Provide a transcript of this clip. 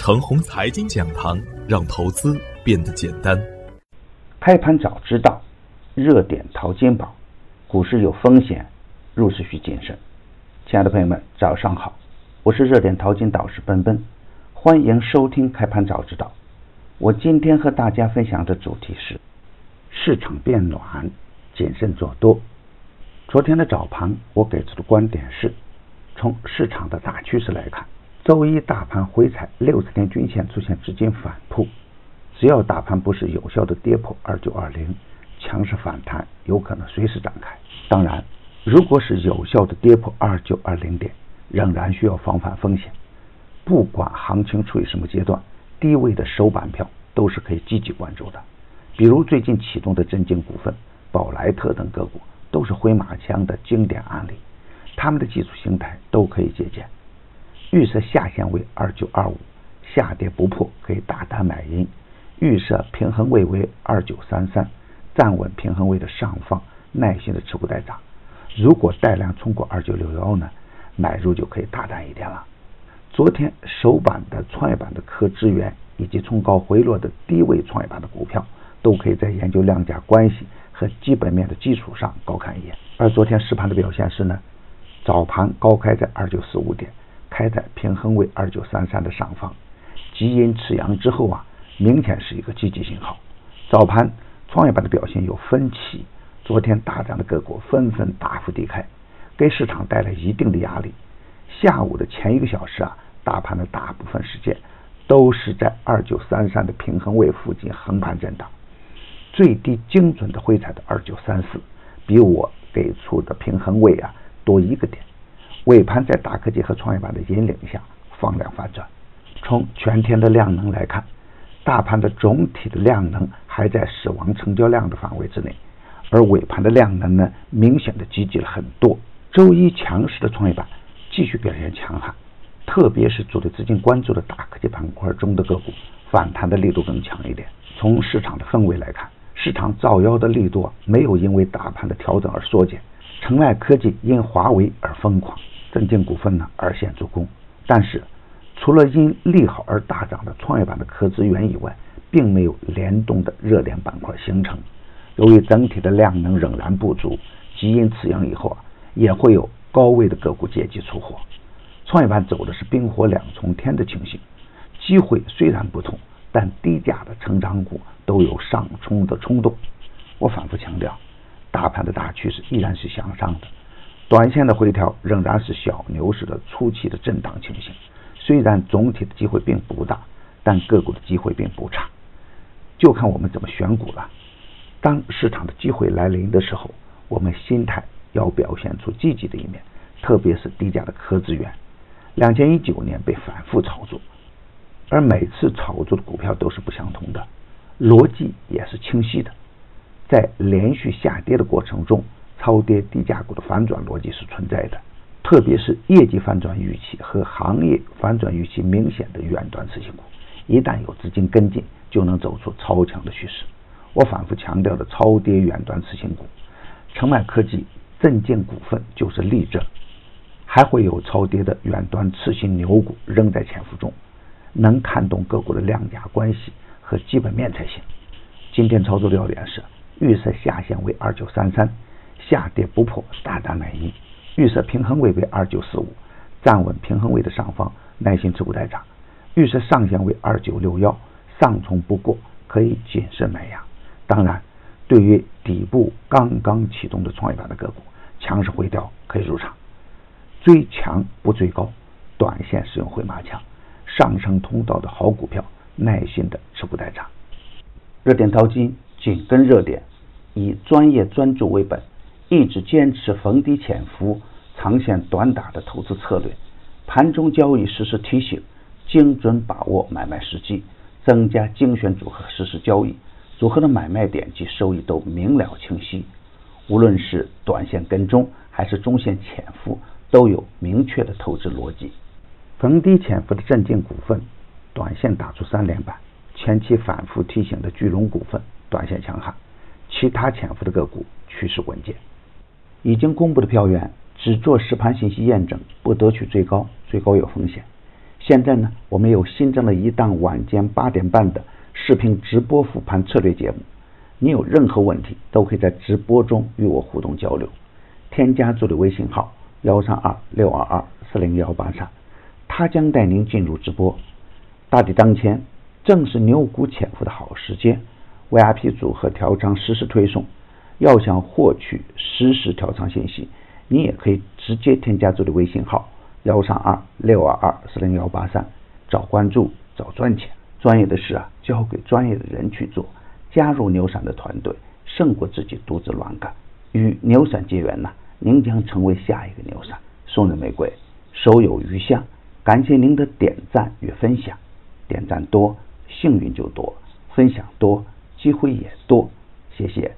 程红财经讲堂，让投资变得简单。开盘早知道，热点淘金宝，股市有风险，入市需谨慎。亲爱的朋友们，早上好，我是热点淘金导师奔奔，欢迎收听开盘早知道。我今天和大家分享的主题是：市场变暖，谨慎做多。昨天的早盘，我给出的观点是，从市场的大趋势来看。周一大盘回踩六十天均线出现资金反扑，只要大盘不是有效的跌破二九二零，强势反弹有可能随时展开。当然，如果是有效的跌破二九二零点，仍然需要防范风险。不管行情处于什么阶段，低位的首板票都是可以积极关注的。比如最近启动的镇静股份、宝莱特等个股，都是回马枪的经典案例，他们的技术形态都可以借鉴。预设下限为二九二五，下跌不破可以大胆买入。预设平衡位为二九三三，站稳平衡位的上方，耐心的持股待涨。如果带量冲过二九六幺呢，买入就可以大胆一点了。昨天首板的创业板的科资源，以及冲高回落的低位创业板的股票，都可以在研究量价关系和基本面的基础上高看一眼。而昨天实盘的表现是呢，早盘高开在二九四五点。开在平衡位二九三三的上方，基因持阳之后啊，明显是一个积极信号。早盘创业板的表现有分歧，昨天大涨的个股纷纷大幅低开，给市场带来一定的压力。下午的前一个小时啊，大盘的大部分时间都是在二九三三的平衡位附近横盘震荡，最低精准的回踩的二九三四，比我给出的平衡位啊多一个点。尾盘在大科技和创业板的引领下放量反转。从全天的量能来看，大盘的总体的量能还在死亡成交量的范围之内，而尾盘的量能呢，明显的积极了很多。周一强势的创业板继续表现强悍，特别是主力资金关注的大科技板块中的个股，反弹的力度更强一点。从市场的氛围来看，市场造妖的力度啊没有因为大盘的调整而缩减。城外科技因华为而疯狂。镇静股份呢而现助攻，但是除了因利好而大涨的创业板的科资源以外，并没有联动的热点板块形成。由于整体的量能仍然不足，基因此阳以后啊，也会有高位的个股借机出货。创业板走的是冰火两重天的情形，机会虽然不同，但低价的成长股都有上冲的冲动。我反复强调，大盘的大趋势依然是向上的。短线的回调仍然是小牛市的初期的震荡情形，虽然总体的机会并不大，但个股的机会并不差，就看我们怎么选股了。当市场的机会来临的时候，我们心态要表现出积极的一面，特别是低价的科资源。两千一九年被反复炒作，而每次炒作的股票都是不相同的，逻辑也是清晰的，在连续下跌的过程中。超跌低价股的反转逻辑是存在的，特别是业绩反转预期和行业反转预期明显的远端次新股，一旦有资金跟进，就能走出超强的趋势。我反复强调的超跌远端次新股，澄迈科技、镇静股份就是例证，还会有超跌的远端次新牛股仍在潜伏中，能看懂个股的量价关系和基本面才行。今天操作要点是预设下限为二九三三。下跌不破，大胆买入。预设平衡位为二九四五，站稳平衡位的上方，耐心持股待涨。预设上限为二九六幺，上冲不过，可以谨慎买压。当然，对于底部刚刚启动的创业板的个股，强势回调可以入场。追强不追高，短线使用回马枪。上升通道的好股票，耐心的持股待涨。热点淘金，紧跟热点，以专业专注为本。一直坚持逢低潜伏、长线短打的投资策略，盘中交易实时提醒，精准把握买卖时机，增加精选组合实时交易，组合的买卖点及收益都明了清晰。无论是短线跟踪还是中线潜伏，都有明确的投资逻辑。逢低潜伏的镇静股份，短线打出三连板；前期反复提醒的巨龙股份，短线强悍；其他潜伏的个股趋势稳健。已经公布的票源只做实盘信息验证，不得取最高，最高有风险。现在呢，我们又新增了一档晚间八点半的视频直播复盘策略节目。你有任何问题，都可以在直播中与我互动交流。添加助理微信号幺三二六二二四零幺八三，他将带您进入直播。大敌当前，正是牛股潜伏的好时间。VIP 组合调仓实时推送，要想获取实时调仓信息，你也可以直接添加助理微信号幺三二六二二四零幺八三，找关注，找赚钱。专业的事啊，交给专业的人去做。加入牛散的团队，胜过自己独自乱干。与牛散结缘呢，您将成为下一个牛散。送人玫瑰，手有余香。感谢您的点赞与分享，点赞多，幸运就多；分享多，机会也多。谢谢。